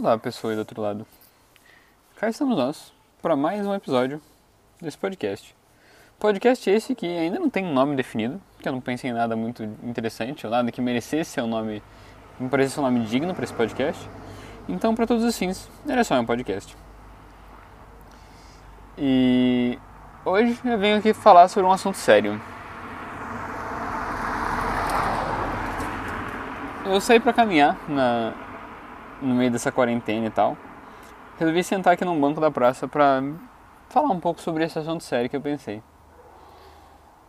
Olá, pessoa aí do outro lado. Cá estamos nós para mais um episódio desse podcast. Podcast esse que ainda não tem um nome definido, porque eu não pensei em nada muito interessante ou nada que merecesse ser um nome, me parecesse um nome digno para esse podcast. Então, para todos os fins, é só um podcast. E hoje eu venho aqui falar sobre um assunto sério. Eu saí para caminhar na, no meio dessa quarentena e tal, resolvi sentar aqui num banco da praça para falar um pouco sobre esse assunto sério que eu pensei.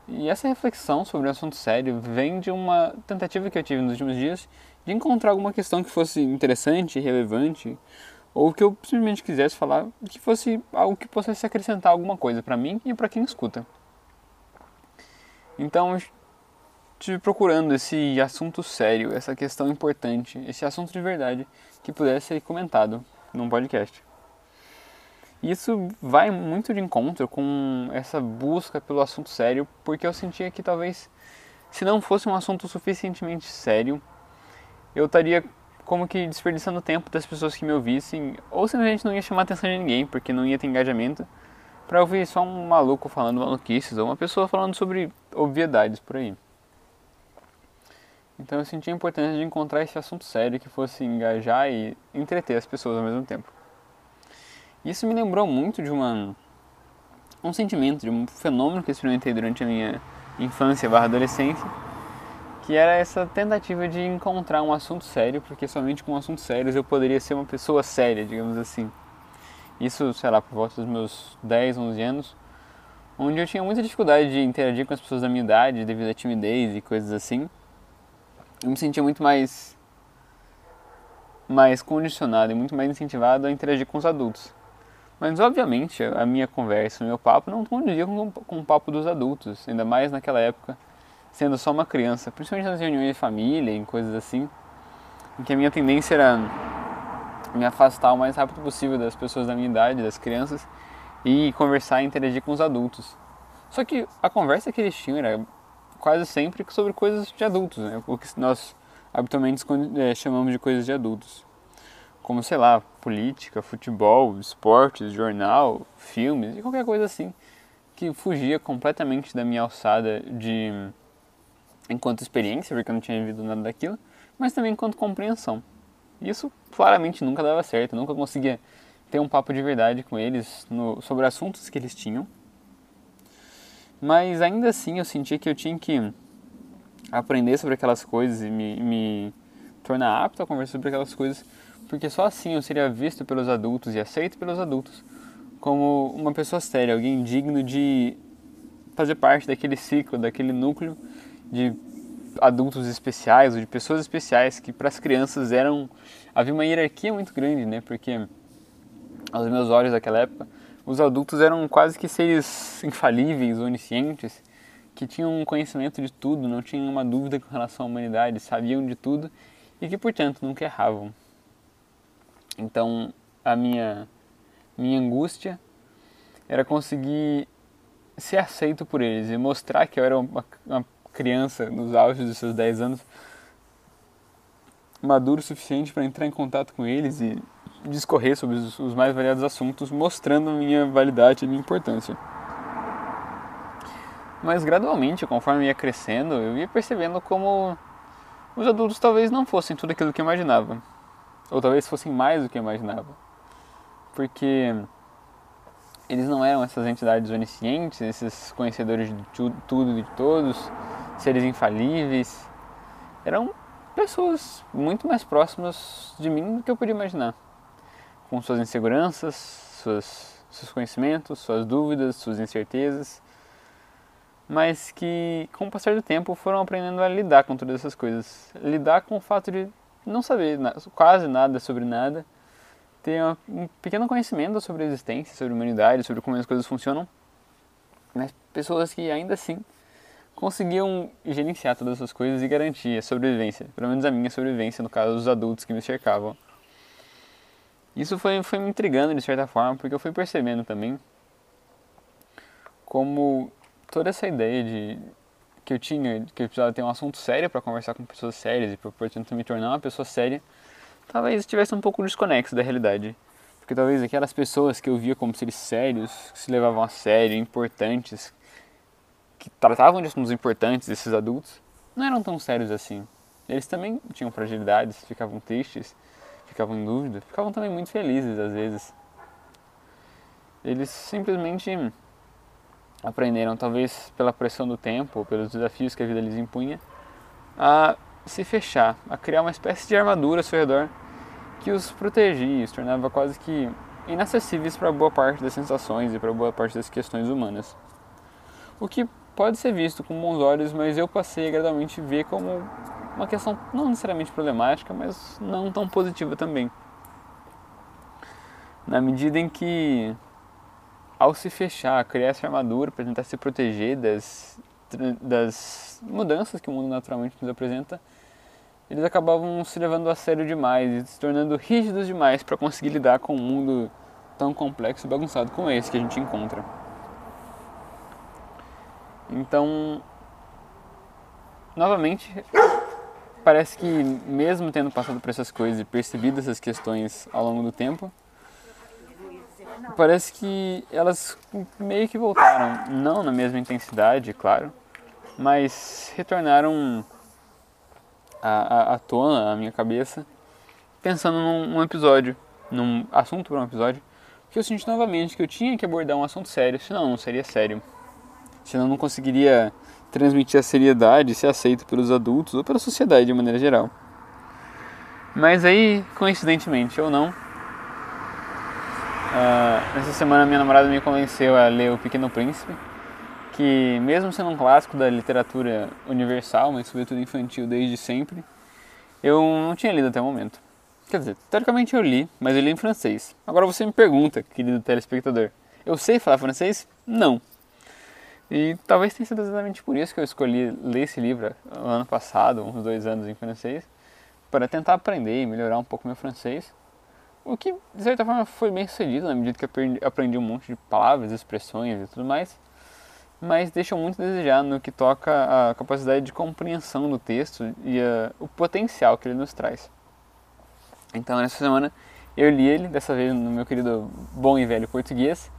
E essa reflexão sobre um assunto sério vem de uma tentativa que eu tive nos últimos dias de encontrar alguma questão que fosse interessante, relevante, ou que eu simplesmente quisesse falar que fosse algo que pudesse acrescentar alguma coisa para mim e para quem escuta. Então, estive procurando esse assunto sério, essa questão importante, esse assunto de verdade que pudesse ser comentado num podcast. Isso vai muito de encontro com essa busca pelo assunto sério, porque eu sentia que talvez, se não fosse um assunto suficientemente sério, eu estaria como que desperdiçando tempo das pessoas que me ouvissem, ou simplesmente não ia chamar a atenção de ninguém, porque não ia ter engajamento, para ouvir só um maluco falando maluquices, ou uma pessoa falando sobre obviedades por aí. Então eu senti a importância de encontrar esse assunto sério que fosse engajar e entreter as pessoas ao mesmo tempo. Isso me lembrou muito de uma, um sentimento, de um fenômeno que eu experimentei durante a minha infância barra adolescência, que era essa tentativa de encontrar um assunto sério, porque somente com assuntos sérios eu poderia ser uma pessoa séria, digamos assim. Isso, sei lá, por volta dos meus 10, 11 anos, onde eu tinha muita dificuldade de interagir com as pessoas da minha idade devido à timidez e coisas assim eu me sentia muito mais mais condicionado e muito mais incentivado a interagir com os adultos. Mas obviamente a minha conversa, o meu papo não condizia com, com o papo dos adultos, ainda mais naquela época, sendo só uma criança, principalmente nas reuniões de família, em coisas assim, em que a minha tendência era me afastar o mais rápido possível das pessoas da minha idade, das crianças, e conversar e interagir com os adultos. Só que a conversa que eles tinham era quase sempre sobre coisas de adultos, né? o que nós habitualmente é, chamamos de coisas de adultos. Como, sei lá, política, futebol, esportes, jornal, filmes e qualquer coisa assim que fugia completamente da minha alçada de enquanto experiência, porque eu não tinha vivido nada daquilo, mas também enquanto compreensão. Isso claramente nunca dava certo, nunca conseguia ter um papo de verdade com eles no, sobre assuntos que eles tinham mas ainda assim eu senti que eu tinha que aprender sobre aquelas coisas e me, me tornar apto a conversar sobre aquelas coisas, porque só assim eu seria visto pelos adultos e aceito pelos adultos como uma pessoa séria, alguém digno de fazer parte daquele ciclo, daquele núcleo de adultos especiais ou de pessoas especiais que para as crianças eram havia uma hierarquia muito grande, né? Porque aos meus olhos daquela época os adultos eram quase que seres infalíveis, oniscientes, que tinham conhecimento de tudo, não tinham nenhuma dúvida com relação à humanidade, sabiam de tudo e que, portanto, nunca erravam. Então, a minha, minha angústia era conseguir ser aceito por eles e mostrar que eu era uma, uma criança nos auges dos seus 10 anos, maduro o suficiente para entrar em contato com eles e discorrer sobre os, mais variados assuntos, mostrando minha validade e minha importância. Mas gradualmente, conforme ia crescendo, eu ia percebendo como os adultos talvez não fossem tudo aquilo que eu imaginava. Ou talvez fossem mais do que eu imaginava. Porque eles não eram essas entidades oniscientes, esses conhecedores de tudo e de todos, seres infalíveis. Eram pessoas muito mais próximas de mim do que eu podia imaginar com suas inseguranças, suas, seus conhecimentos, suas dúvidas, suas incertezas, mas que com o passar do tempo foram aprendendo a lidar com todas essas coisas, lidar com o fato de não saber quase nada sobre nada, ter um pequeno conhecimento sobre a existência, sobre a humanidade, sobre como as coisas funcionam, mas pessoas que ainda assim conseguiam gerenciar todas essas coisas e garantir a sobrevivência, pelo menos a minha sobrevivência, no caso dos adultos que me cercavam. Isso foi, foi me intrigando de certa forma, porque eu fui percebendo também como toda essa ideia de que eu tinha, que eu precisava ter um assunto sério para conversar com pessoas sérias e, portanto, me tornar uma pessoa séria, talvez estivesse um pouco desconexo da realidade. Porque talvez aquelas pessoas que eu via como seres sérios, que se levavam a sério, importantes, que tratavam de assuntos importantes, esses adultos, não eram tão sérios assim. Eles também tinham fragilidades, ficavam tristes, ficavam em dúvida, ficavam também muito felizes às vezes. Eles simplesmente aprenderam, talvez pela pressão do tempo, ou pelos desafios que a vida lhes impunha, a se fechar, a criar uma espécie de armadura ao seu redor que os protegia, os tornava quase que inacessíveis para boa parte das sensações e para boa parte das questões humanas. O que pode ser visto com bons olhos, mas eu passei a gradualmente ver como uma questão não necessariamente problemática, mas não tão positiva também. Na medida em que, ao se fechar, criar essa armadura para tentar se proteger das, das mudanças que o mundo naturalmente nos apresenta, eles acabavam se levando a sério demais e se tornando rígidos demais para conseguir lidar com um mundo tão complexo e bagunçado como esse que a gente encontra. Então, novamente, parece que mesmo tendo passado por essas coisas e percebido essas questões ao longo do tempo, parece que elas meio que voltaram, não na mesma intensidade, claro, mas retornaram à, à, tona, à minha cabeça, pensando num, num episódio, num assunto para um episódio, que eu senti novamente que eu tinha que abordar um assunto sério, senão não seria sério. Senão não conseguiria transmitir a seriedade, ser aceito pelos adultos ou pela sociedade de maneira geral. Mas aí, coincidentemente ou não, uh, essa semana minha namorada me convenceu a ler O Pequeno Príncipe, que mesmo sendo um clássico da literatura universal, mas sobretudo infantil desde sempre, eu não tinha lido até o momento. Quer dizer, teoricamente eu li, mas eu li em francês. Agora você me pergunta, querido telespectador, eu sei falar francês? Não. E talvez tenha sido exatamente por isso que eu escolhi ler esse livro ano passado, uns dois anos em francês, para tentar aprender e melhorar um pouco meu francês. O que, de certa forma, foi bem sucedido na medida que aprendi, aprendi um monte de palavras, expressões e tudo mais, mas deixa muito a desejar no que toca a capacidade de compreensão do texto e a, o potencial que ele nos traz. Então, nessa semana, eu li ele, dessa vez no meu querido bom e velho português,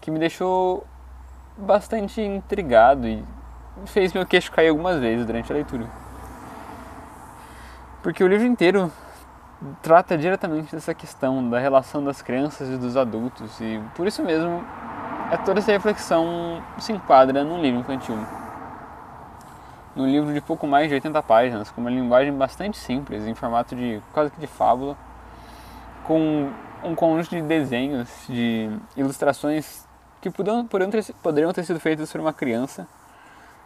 que me deixou bastante intrigado e fez meu queixo cair algumas vezes durante a leitura. Porque o livro inteiro trata diretamente dessa questão da relação das crianças e dos adultos e por isso mesmo é toda essa reflexão se enquadra num livro infantil. Num livro de pouco mais de 80 páginas, com uma linguagem bastante simples, em formato de quase que de fábula, com um conjunto de desenhos, de ilustrações que poderiam, ter, sido feitas por uma criança,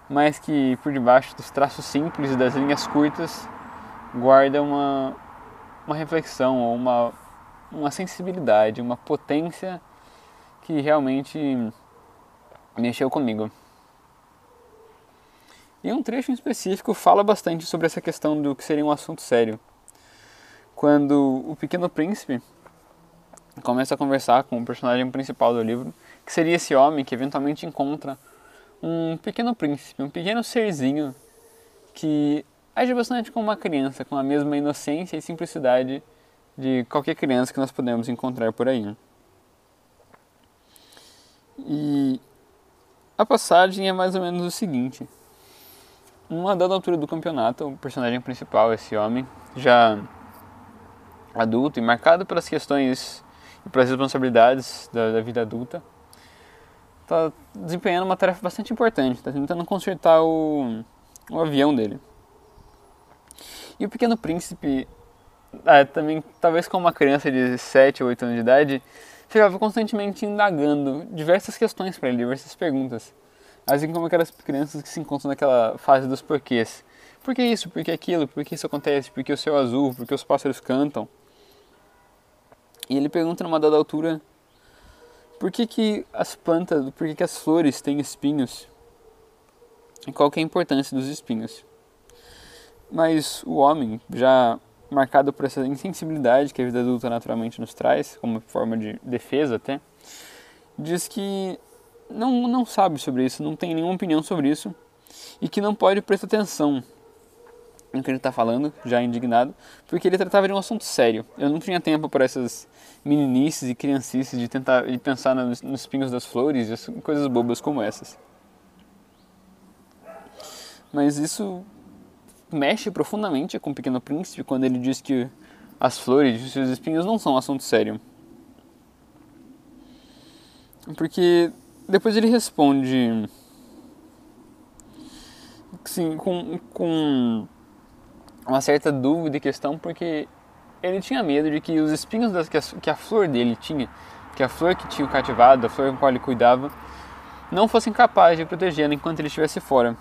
mas que por debaixo dos traços simples e das linhas curtas guarda uma, uma reflexão ou uma, uma sensibilidade, uma potência que realmente mexeu comigo. E um trecho em específico fala bastante sobre essa questão do que seria um assunto sério. Quando o Pequeno Príncipe começa a conversar com o personagem principal do livro que seria esse homem que eventualmente encontra um pequeno príncipe, um pequeno serzinho que age bastante como uma criança, com a mesma inocência e simplicidade de qualquer criança que nós podemos encontrar por aí. E a passagem é mais ou menos o seguinte: uma dada altura do campeonato, o personagem principal, esse homem, já adulto e marcado pelas questões e pelas responsabilidades da, da vida adulta, está desempenhando uma tarefa bastante importante, está tentando consertar o, o avião dele. E o Pequeno Príncipe, ah, também, talvez com uma criança de 7 ou 8 anos de idade, ficava constantemente indagando diversas questões para ele, diversas perguntas. Assim como aquelas crianças que se encontram naquela fase dos porquês. Por que isso? Por que aquilo? Por que isso acontece? Por que o céu azul? Por que os pássaros cantam? E ele pergunta numa dada altura por que, que as plantas, por que, que as flores têm espinhos? E qual que é a importância dos espinhos? Mas o homem, já marcado por essa insensibilidade que a vida adulta naturalmente nos traz, como forma de defesa até, diz que não, não sabe sobre isso, não tem nenhuma opinião sobre isso e que não pode prestar atenção no que ele está falando, já indignado, porque ele tratava de um assunto sério. Eu não tinha tempo para essas meninices e criancices de tentar de pensar nos, nos das flores e coisas bobas como essas. Mas isso mexe profundamente com o Pequeno Príncipe quando ele diz que as flores e os espinhos não são um assunto sério. Porque depois ele responde sim, com, com uma certa dúvida e questão, porque ele tinha medo de que os espinhos das, que, a, que a flor dele tinha, que a flor que tinha cativado, a flor com a qual ele cuidava, não fossem capazes de protegê-la enquanto ele estivesse fora,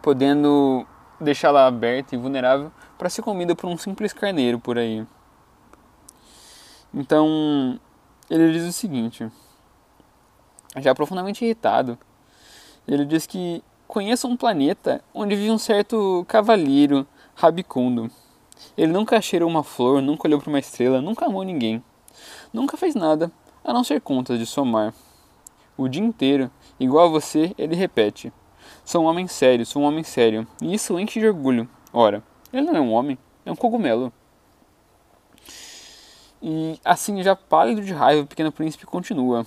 podendo deixá-la aberta e vulnerável para ser comida por um simples carneiro por aí. Então, ele diz o seguinte, já profundamente irritado, ele diz que conheça um planeta onde vive um certo cavalheiro rabicundo. Ele nunca cheirou uma flor, nunca olhou para uma estrela, nunca amou ninguém. Nunca fez nada, a não ser contas de somar. O dia inteiro, igual a você, ele repete: Sou um homem sério, sou um homem sério. E isso enche de orgulho. Ora, ele não é um homem, é um cogumelo. E assim, já pálido de raiva, o pequeno príncipe continua.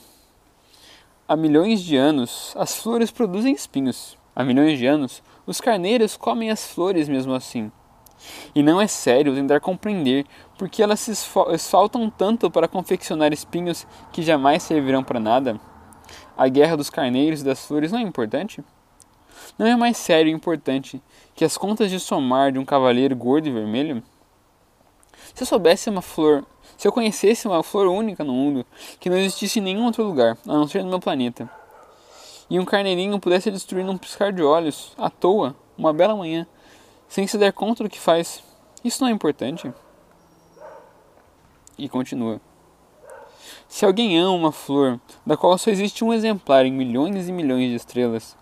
Há milhões de anos, as flores produzem espinhos. Há milhões de anos, os carneiros comem as flores mesmo assim. E não é sério tentar compreender porque elas se esfaltam tanto para confeccionar espinhos que jamais servirão para nada. A guerra dos carneiros e das flores não é importante? Não é mais sério e importante que as contas de somar de um cavaleiro gordo e vermelho? Se eu soubesse uma flor, se eu conhecesse uma flor única no mundo, que não existisse em nenhum outro lugar, a não ser no meu planeta, e um carneirinho pudesse destruir num piscar de olhos, à toa, uma bela manhã, sem se dar conta do que faz. Isso não é importante? E continua. Se alguém ama uma flor, da qual só existe um exemplar em milhões e milhões de estrelas,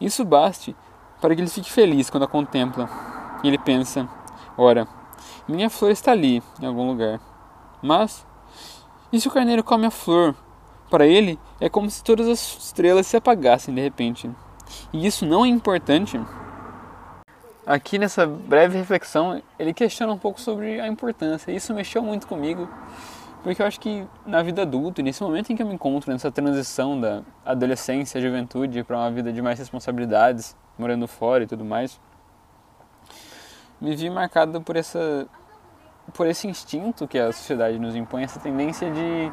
isso baste para que ele fique feliz quando a contempla. E ele pensa: ora, minha flor está ali, em algum lugar. Mas, e se o carneiro come a flor para ele, é como se todas as estrelas se apagassem de repente. E isso não é importante. Aqui nessa breve reflexão, ele questiona um pouco sobre a importância. Isso mexeu muito comigo, porque eu acho que na vida adulta, nesse momento em que eu me encontro nessa transição da adolescência, juventude para uma vida de mais responsabilidades, morando fora e tudo mais, me vi marcado por essa por esse instinto que a sociedade nos impõe, essa tendência de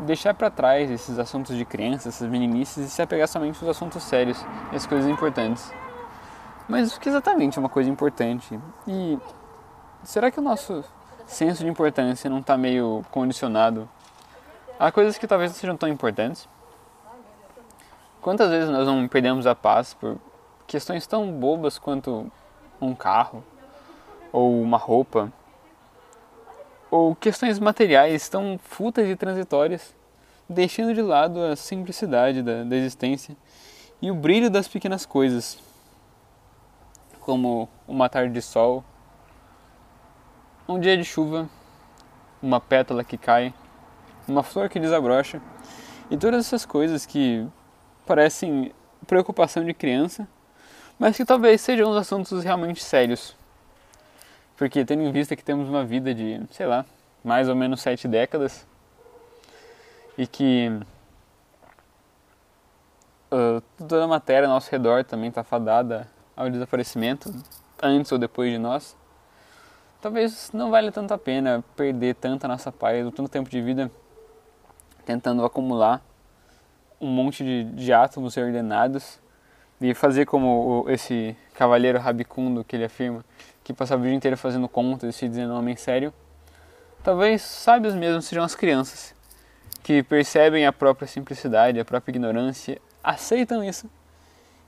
deixar para trás esses assuntos de criança, essas meninices e se apegar somente aos assuntos sérios e as coisas importantes. Mas o que exatamente é uma coisa importante? E será que o nosso senso de importância não está meio condicionado a coisas que talvez não sejam tão importantes? Quantas vezes nós não perdemos a paz por questões tão bobas quanto um carro ou uma roupa ou questões materiais tão fúteis e transitórias, deixando de lado a simplicidade da, da existência e o brilho das pequenas coisas, como uma tarde de sol, um dia de chuva, uma pétala que cai, uma flor que desabrocha e todas essas coisas que parecem preocupação de criança, mas que talvez sejam os assuntos realmente sérios porque tendo em vista que temos uma vida de, sei lá, mais ou menos sete décadas e que uh, toda a matéria ao nosso redor também está fadada ao desaparecimento, antes ou depois de nós, talvez não valha tanto a pena perder tanta nossa paz, ou tanto tempo de vida tentando acumular um monte de, de átomos ordenados e fazer como esse cavalheiro rabicundo que ele afirma, que passava o dia inteiro fazendo contas e se dizendo um homem sério, talvez sábios mesmo sejam as crianças, que percebem a própria simplicidade, a própria ignorância, aceitam isso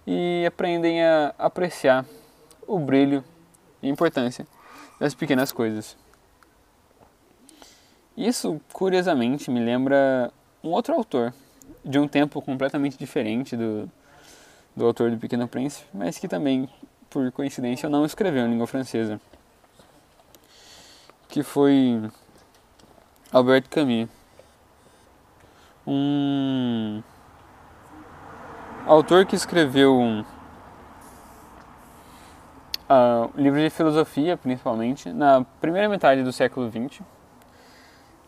e aprendem a apreciar o brilho e a importância das pequenas coisas. Isso, curiosamente, me lembra um outro autor, de um tempo completamente diferente do, do autor do Pequeno Príncipe, mas que também por coincidência, não escreveu em língua francesa, que foi Albert Camus, um autor que escreveu uh, livros de filosofia, principalmente, na primeira metade do século XX.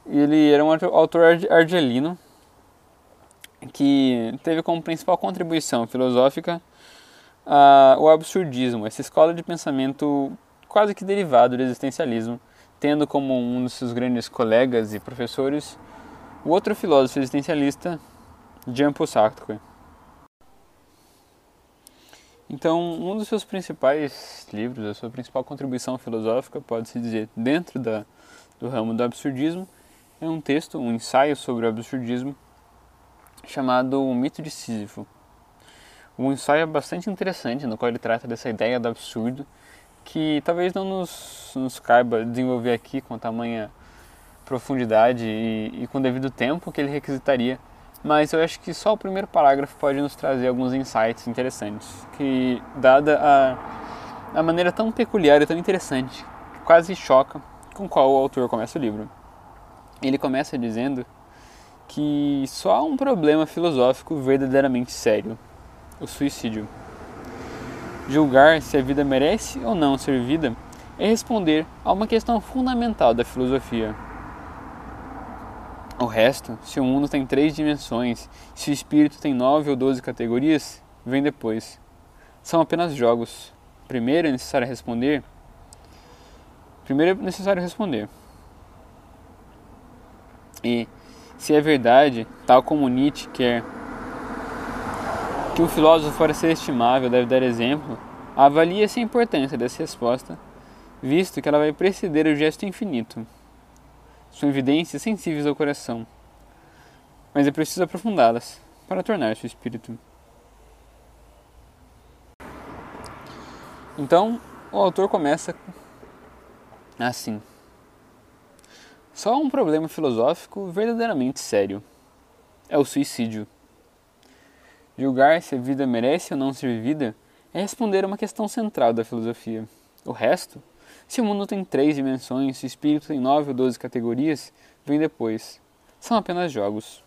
Ele era um autor argelino que teve como principal contribuição filosófica uh, o absurdismo, essa escola de pensamento quase que derivado do existencialismo, tendo como um dos seus grandes colegas e professores o outro filósofo existencialista, Jean-Paul Sartre. Então, um dos seus principais livros, a sua principal contribuição filosófica, pode-se dizer, dentro da, do ramo do absurdismo, é um texto, um ensaio sobre o absurdismo, chamado O Mito de Sísifo. Um ensaio bastante interessante, no qual ele trata dessa ideia do absurdo, que talvez não nos, nos caiba desenvolver aqui com tamanha profundidade e, e com devido tempo que ele requisitaria, mas eu acho que só o primeiro parágrafo pode nos trazer alguns insights interessantes, que dada a, a maneira tão peculiar e tão interessante, quase choca com qual o autor começa o livro. Ele começa dizendo que só há um problema filosófico verdadeiramente sério: o suicídio. Julgar se a vida merece ou não ser vida é responder a uma questão fundamental da filosofia. O resto, se o mundo tem três dimensões, se o espírito tem nove ou doze categorias, vem depois. São apenas jogos. Primeiro é necessário responder. Primeiro é necessário responder. E se é verdade, tal como Nietzsche quer que um filósofo para ser estimável deve dar exemplo, avalia-se a importância dessa resposta, visto que ela vai preceder o gesto infinito. São evidências sensíveis ao coração, mas é preciso aprofundá-las para tornar-se o espírito. Então, o autor começa assim. Só um problema filosófico verdadeiramente sério: é o suicídio. Julgar se a vida merece ou não ser vivida é responder a uma questão central da filosofia. O resto, se o mundo tem três dimensões, se o espírito tem nove ou doze categorias, vem depois. São apenas jogos.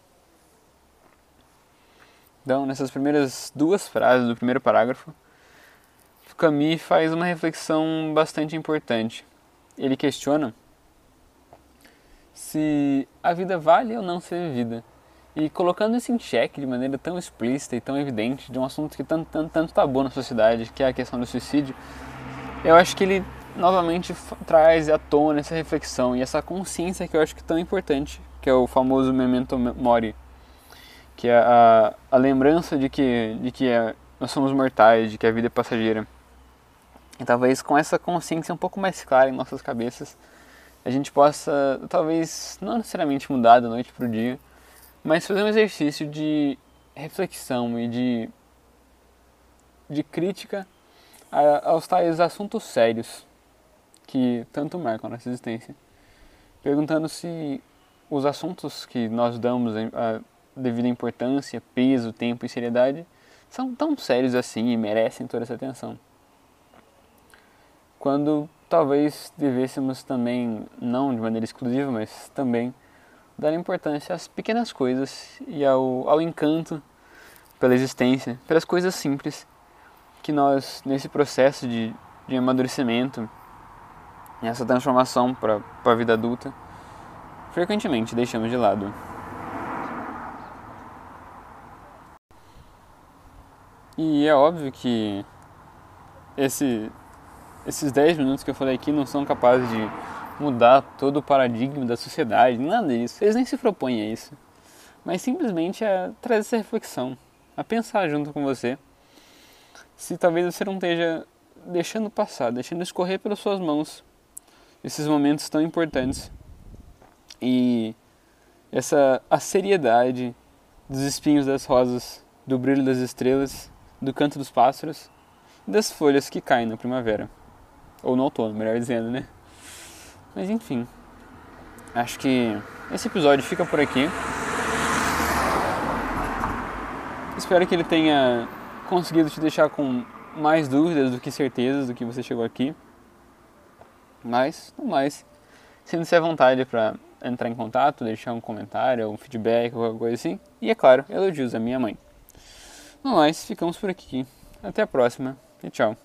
Então, nessas primeiras duas frases do primeiro parágrafo, Camus faz uma reflexão bastante importante. Ele questiona se a vida vale ou não ser vivida. E colocando isso em xeque de maneira tão explícita e tão evidente de um assunto que tanto, tanto, tanto tabu na sociedade, que é a questão do suicídio, eu acho que ele novamente traz à tona essa reflexão e essa consciência que eu acho que é tão importante, que é o famoso memento mori, que é a, a lembrança de que, de que é, nós somos mortais, de que a vida é passageira. E talvez com essa consciência um pouco mais clara em nossas cabeças, a gente possa, talvez, não necessariamente mudar da noite para o dia, mas fazer um exercício de reflexão e de, de crítica aos tais assuntos sérios que tanto marcam nossa existência. Perguntando se os assuntos que nós damos a devida importância, peso, tempo e seriedade são tão sérios assim e merecem toda essa atenção. Quando talvez devêssemos também, não de maneira exclusiva, mas também dar importância às pequenas coisas e ao, ao encanto pela existência, pelas coisas simples que nós, nesse processo de, de amadurecimento, essa transformação para a vida adulta, frequentemente deixamos de lado. E é óbvio que esse esses 10 minutos que eu falei aqui não são capazes de mudar todo o paradigma da sociedade, nada disso. Eles nem se propõem a isso. Mas simplesmente é trazer essa reflexão, a pensar junto com você se talvez você não esteja deixando passar, deixando escorrer pelas suas mãos esses momentos tão importantes. E essa a seriedade dos espinhos das rosas, do brilho das estrelas, do canto dos pássaros das folhas que caem na primavera. Ou no outono, melhor dizendo, né? Mas enfim. Acho que esse episódio fica por aqui. Espero que ele tenha conseguido te deixar com mais dúvidas do que certezas do que você chegou aqui. Mas, não mais. Sinta-se à vontade para entrar em contato, deixar um comentário, um feedback, qualquer coisa assim. E é claro, elogios à minha mãe. No mais, ficamos por aqui. Até a próxima e tchau.